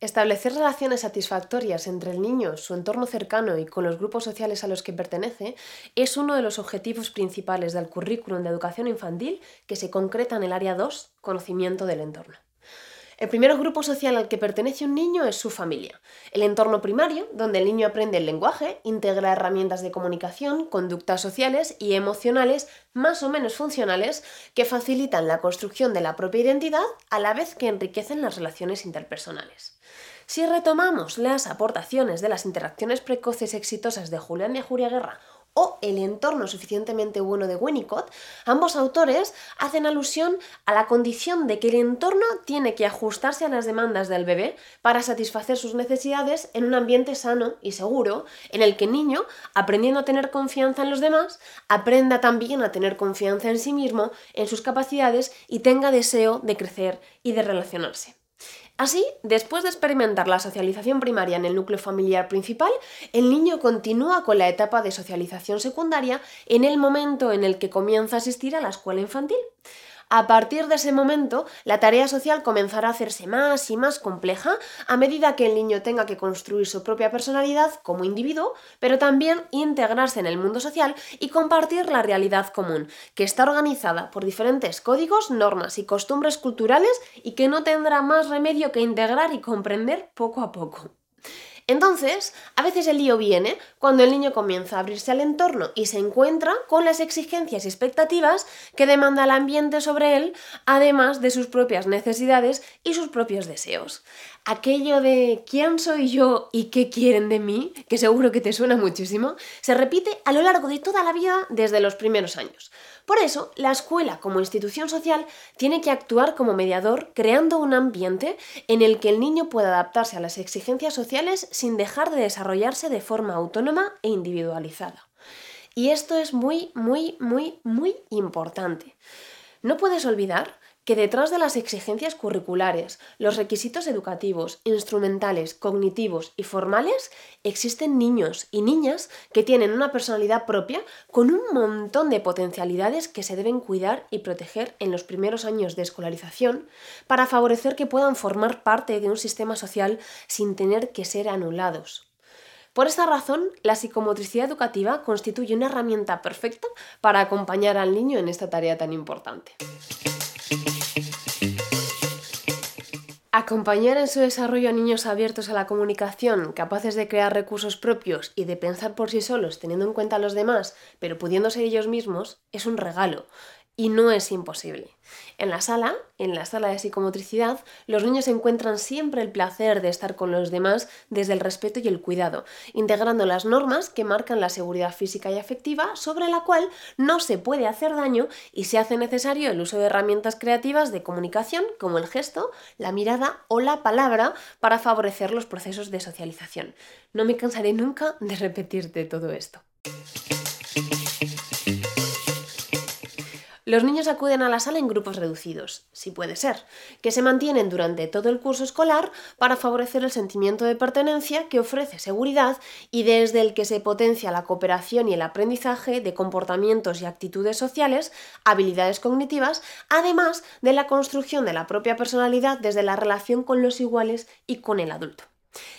Establecer relaciones satisfactorias entre el niño, su entorno cercano y con los grupos sociales a los que pertenece es uno de los objetivos principales del currículum de educación infantil que se concreta en el área 2, conocimiento del entorno. El primer grupo social al que pertenece un niño es su familia, el entorno primario, donde el niño aprende el lenguaje, integra herramientas de comunicación, conductas sociales y emocionales más o menos funcionales que facilitan la construcción de la propia identidad a la vez que enriquecen las relaciones interpersonales. Si retomamos las aportaciones de las interacciones precoces exitosas de Julián y Julia Guerra o El entorno suficientemente bueno de Winnicott, ambos autores hacen alusión a la condición de que el entorno tiene que ajustarse a las demandas del bebé para satisfacer sus necesidades en un ambiente sano y seguro, en el que el niño, aprendiendo a tener confianza en los demás, aprenda también a tener confianza en sí mismo, en sus capacidades y tenga deseo de crecer y de relacionarse. Así, después de experimentar la socialización primaria en el núcleo familiar principal, el niño continúa con la etapa de socialización secundaria en el momento en el que comienza a asistir a la escuela infantil. A partir de ese momento, la tarea social comenzará a hacerse más y más compleja a medida que el niño tenga que construir su propia personalidad como individuo, pero también integrarse en el mundo social y compartir la realidad común, que está organizada por diferentes códigos, normas y costumbres culturales y que no tendrá más remedio que integrar y comprender poco a poco. Entonces, a veces el lío viene cuando el niño comienza a abrirse al entorno y se encuentra con las exigencias y expectativas que demanda el ambiente sobre él, además de sus propias necesidades y sus propios deseos. Aquello de quién soy yo y qué quieren de mí, que seguro que te suena muchísimo, se repite a lo largo de toda la vida desde los primeros años. Por eso, la escuela como institución social tiene que actuar como mediador creando un ambiente en el que el niño pueda adaptarse a las exigencias sociales sin dejar de desarrollarse de forma autónoma e individualizada. Y esto es muy, muy, muy, muy importante. No puedes olvidar que detrás de las exigencias curriculares, los requisitos educativos, instrumentales, cognitivos y formales, existen niños y niñas que tienen una personalidad propia con un montón de potencialidades que se deben cuidar y proteger en los primeros años de escolarización para favorecer que puedan formar parte de un sistema social sin tener que ser anulados. Por esta razón, la psicomotricidad educativa constituye una herramienta perfecta para acompañar al niño en esta tarea tan importante. Acompañar en su desarrollo a niños abiertos a la comunicación, capaces de crear recursos propios y de pensar por sí solos teniendo en cuenta a los demás, pero pudiendo ser ellos mismos, es un regalo y no es imposible. En la sala, en la sala de psicomotricidad, los niños encuentran siempre el placer de estar con los demás desde el respeto y el cuidado, integrando las normas que marcan la seguridad física y afectiva sobre la cual no se puede hacer daño y se hace necesario el uso de herramientas creativas de comunicación como el gesto, la mirada o la palabra para favorecer los procesos de socialización. No me cansaré nunca de repetirte todo esto. Los niños acuden a la sala en grupos reducidos, si puede ser, que se mantienen durante todo el curso escolar para favorecer el sentimiento de pertenencia que ofrece seguridad y desde el que se potencia la cooperación y el aprendizaje de comportamientos y actitudes sociales, habilidades cognitivas, además de la construcción de la propia personalidad desde la relación con los iguales y con el adulto.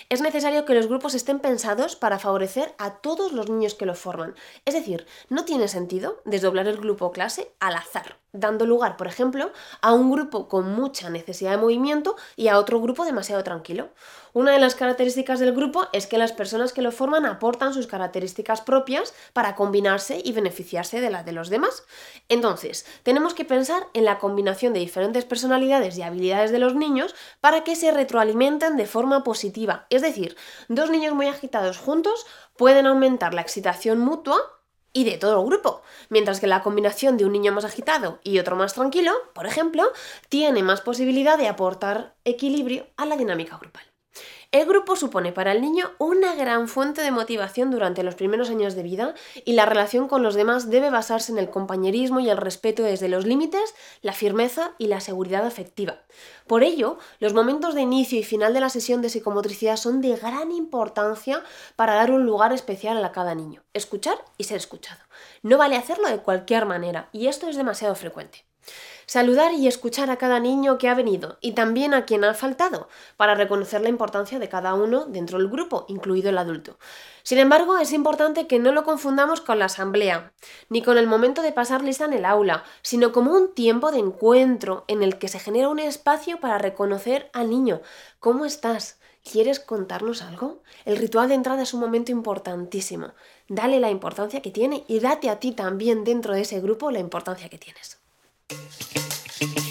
Es necesario que los grupos estén pensados para favorecer a todos los niños que lo forman. Es decir, no tiene sentido desdoblar el grupo clase al azar dando lugar, por ejemplo, a un grupo con mucha necesidad de movimiento y a otro grupo demasiado tranquilo. Una de las características del grupo es que las personas que lo forman aportan sus características propias para combinarse y beneficiarse de las de los demás. Entonces, tenemos que pensar en la combinación de diferentes personalidades y habilidades de los niños para que se retroalimenten de forma positiva. Es decir, dos niños muy agitados juntos pueden aumentar la excitación mutua y de todo el grupo, mientras que la combinación de un niño más agitado y otro más tranquilo, por ejemplo, tiene más posibilidad de aportar equilibrio a la dinámica grupal. El grupo supone para el niño una gran fuente de motivación durante los primeros años de vida y la relación con los demás debe basarse en el compañerismo y el respeto desde los límites, la firmeza y la seguridad afectiva. Por ello, los momentos de inicio y final de la sesión de psicomotricidad son de gran importancia para dar un lugar especial a cada niño. Escuchar y ser escuchado. No vale hacerlo de cualquier manera y esto es demasiado frecuente. Saludar y escuchar a cada niño que ha venido y también a quien ha faltado, para reconocer la importancia de cada uno dentro del grupo, incluido el adulto. Sin embargo, es importante que no lo confundamos con la asamblea, ni con el momento de pasar lista en el aula, sino como un tiempo de encuentro en el que se genera un espacio para reconocer al niño. ¿Cómo estás? ¿Quieres contarnos algo? El ritual de entrada es un momento importantísimo. Dale la importancia que tiene y date a ti también dentro de ese grupo la importancia que tienes. Thank you.